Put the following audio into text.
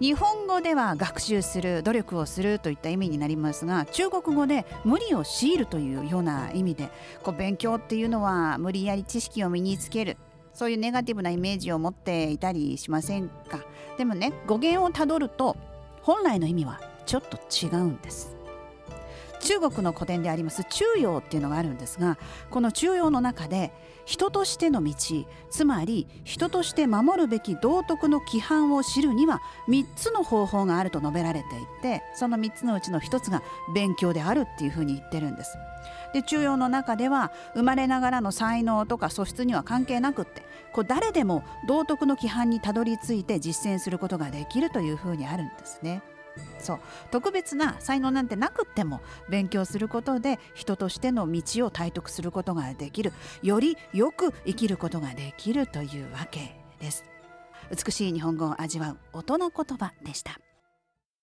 日本語では学習する努力をするといった意味になりますが中国語で無理を強いるというような意味でこう勉強っていうのは無理やり知識を身につけるそういうネガティブなイメージを持っていたりしませんか？でもね語源をたどると本来の意味はちょっと違うんです。中国の古典であります中庸っていうのがあるんですがこの中庸の中で人としての道つまり人として守るべき道徳の規範を知るには3つの方法があると述べられていてその3つのうちの1つが勉強であるっていうふうに言ってるんです。で中庸の中では生まれながらの才能とか素質には関係なくってこう誰でも道徳の規範にたどり着いて実践することができるというふうにあるんですね。そう。特別な才能なんてなくっても勉強することで人としての道を体得することができる。よりよく生きることができるというわけです。美しい日本語を味わう音の言葉でした。